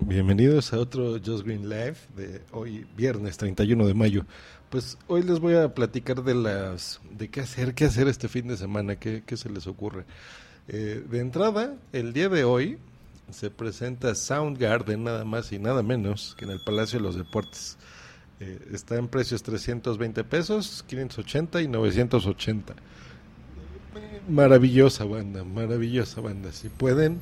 Bienvenidos a otro Just Green Live de hoy, viernes 31 de mayo. Pues hoy les voy a platicar de las de qué hacer, qué hacer este fin de semana, qué, qué se les ocurre. Eh, de entrada, el día de hoy se presenta Soundgarden nada más y nada menos que en el Palacio de los Deportes. Eh, está en precios 320 pesos, 580 y 980. Maravillosa banda, maravillosa banda. Si pueden,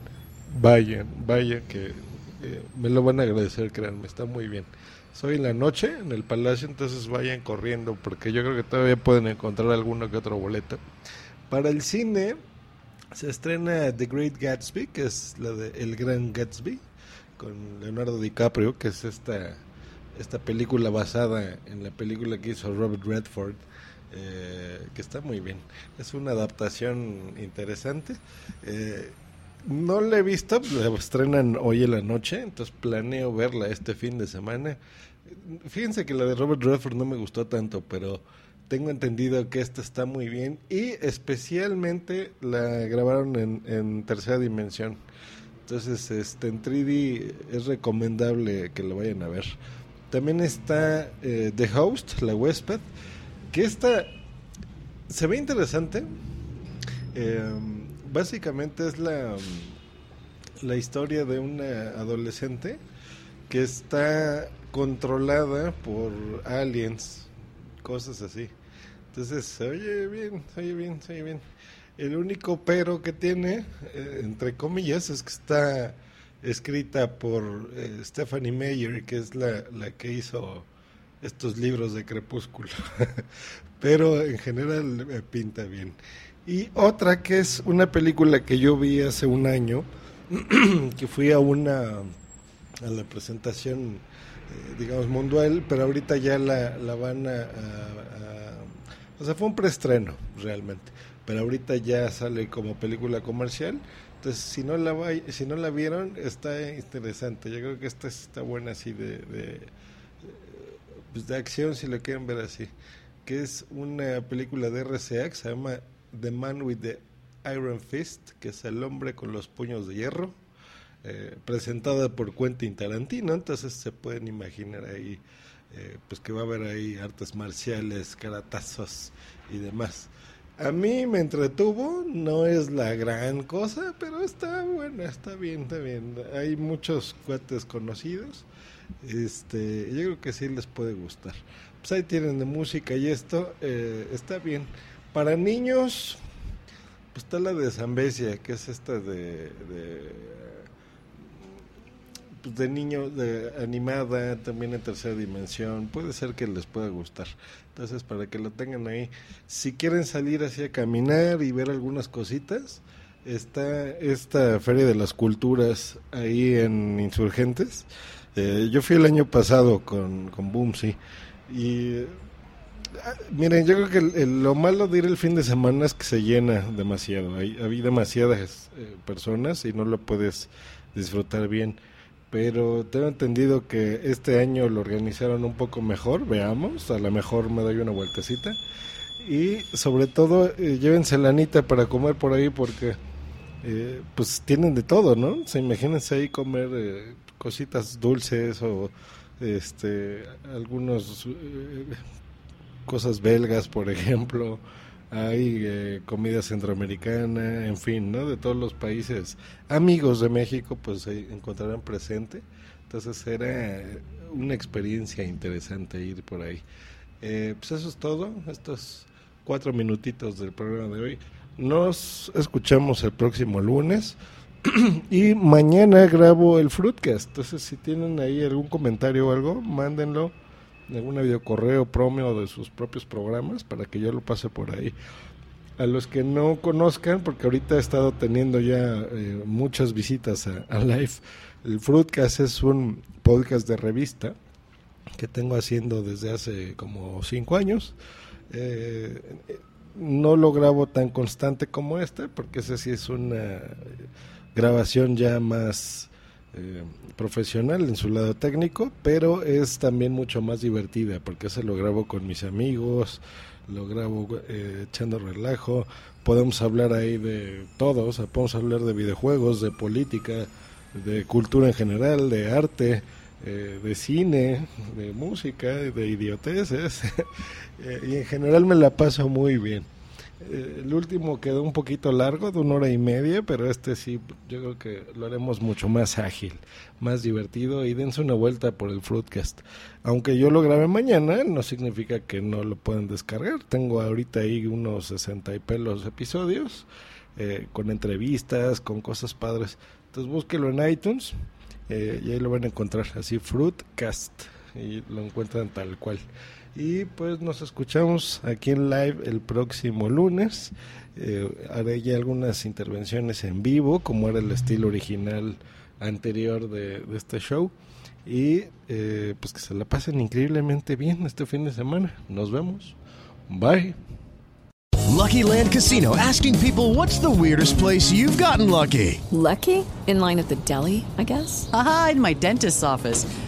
vayan, vayan que eh, me lo van a agradecer, créanme, está muy bien. Soy en la noche en el Palacio, entonces vayan corriendo porque yo creo que todavía pueden encontrar alguno que otro boleto. Para el cine se estrena The Great Gatsby, que es la de El Gran Gatsby, con Leonardo DiCaprio, que es esta, esta película basada en la película que hizo Robert Redford. Eh, que está muy bien. Es una adaptación interesante. Eh, no la he visto, la estrenan hoy en la noche, entonces planeo verla este fin de semana. Fíjense que la de Robert Redford no me gustó tanto, pero tengo entendido que esta está muy bien y especialmente la grabaron en, tercera dimensión. Entonces, este, en 3D es recomendable que lo vayan a ver. También está eh, The Host, la huésped, que esta se ve interesante. Eh, básicamente es la, la historia de una adolescente que está controlada por aliens, cosas así. Entonces, oye bien, oye bien, oye bien. El único pero que tiene, eh, entre comillas, es que está escrita por eh, Stephanie Meyer, que es la, la que hizo estos libros de Crepúsculo. pero en general me pinta bien. Y otra que es una película que yo vi hace un año, que fui a una a la presentación, eh, digamos, mundial, pero ahorita ya la, la van a, O sea, fue un preestreno, realmente, pero ahorita ya sale como película comercial. Entonces, si no la va, si no la vieron, está interesante. Yo creo que esta está buena así de, de, pues de acción, si lo quieren ver así. Que es una película de RCA que se llama The Man with the Iron Fist, que es el hombre con los puños de hierro, eh, presentada por Quentin Tarantino, entonces se pueden imaginar ahí, eh, pues que va a haber ahí artes marciales, caratazos y demás. A mí me entretuvo, no es la gran cosa, pero está buena, está bien, está bien. Hay muchos cuates conocidos, este, yo creo que sí les puede gustar. Pues ahí tienen de música y esto, eh, está bien. Para niños, pues está la de Zambesia, que es esta de, de, pues de niño, de animada, también en tercera dimensión. Puede ser que les pueda gustar. Entonces, para que lo tengan ahí. Si quieren salir así a caminar y ver algunas cositas, está esta Feria de las Culturas ahí en Insurgentes. Eh, yo fui el año pasado con, con Boomsy y Miren, yo creo que lo malo de ir el fin de semana es que se llena demasiado. Hay, hay demasiadas eh, personas y no lo puedes disfrutar bien. Pero tengo entendido que este año lo organizaron un poco mejor. Veamos, a lo mejor me doy una vueltecita. Y sobre todo, eh, llévense la anita para comer por ahí porque eh, pues tienen de todo, ¿no? O sea, imagínense ahí comer eh, cositas dulces o este algunos cosas belgas, por ejemplo, hay eh, comida centroamericana, en fin, ¿no? De todos los países amigos de México, pues se encontrarán presente. Entonces era una experiencia interesante ir por ahí. Eh, pues eso es todo, estos cuatro minutitos del programa de hoy. Nos escuchamos el próximo lunes y mañana grabo el Fruitcast. Entonces, si tienen ahí algún comentario o algo, mándenlo alguna videocorreo promio de sus propios programas para que yo lo pase por ahí. A los que no conozcan, porque ahorita he estado teniendo ya eh, muchas visitas a, Live, El Fruitcast es un podcast de revista que tengo haciendo desde hace como cinco años. Eh, no lo grabo tan constante como este, porque ese sí es una grabación ya más eh, profesional en su lado técnico, pero es también mucho más divertida, porque se lo grabo con mis amigos, lo grabo eh, echando relajo, podemos hablar ahí de todo, o sea, podemos hablar de videojuegos, de política, de cultura en general, de arte, eh, de cine, de música, de idioteces, y en general me la paso muy bien. Eh, el último quedó un poquito largo, de una hora y media, pero este sí, yo creo que lo haremos mucho más ágil, más divertido y dense una vuelta por el Fruitcast. Aunque yo lo grabe mañana, no significa que no lo puedan descargar. Tengo ahorita ahí unos 60 y pelos episodios, eh, con entrevistas, con cosas padres. Entonces búsquelo en iTunes eh, y ahí lo van a encontrar, así Fruitcast, y lo encuentran tal cual. Y pues nos escuchamos aquí en live el próximo lunes. Eh, haré ya algunas intervenciones en vivo, como era el estilo original anterior de, de este show. Y eh, pues que se la pasen increíblemente bien este fin de semana. Nos vemos. Bye. Lucky Land Casino asking people what's the weirdest place you've gotten lucky? Lucky? In line at the deli, I guess? Aha, in my dentist's office.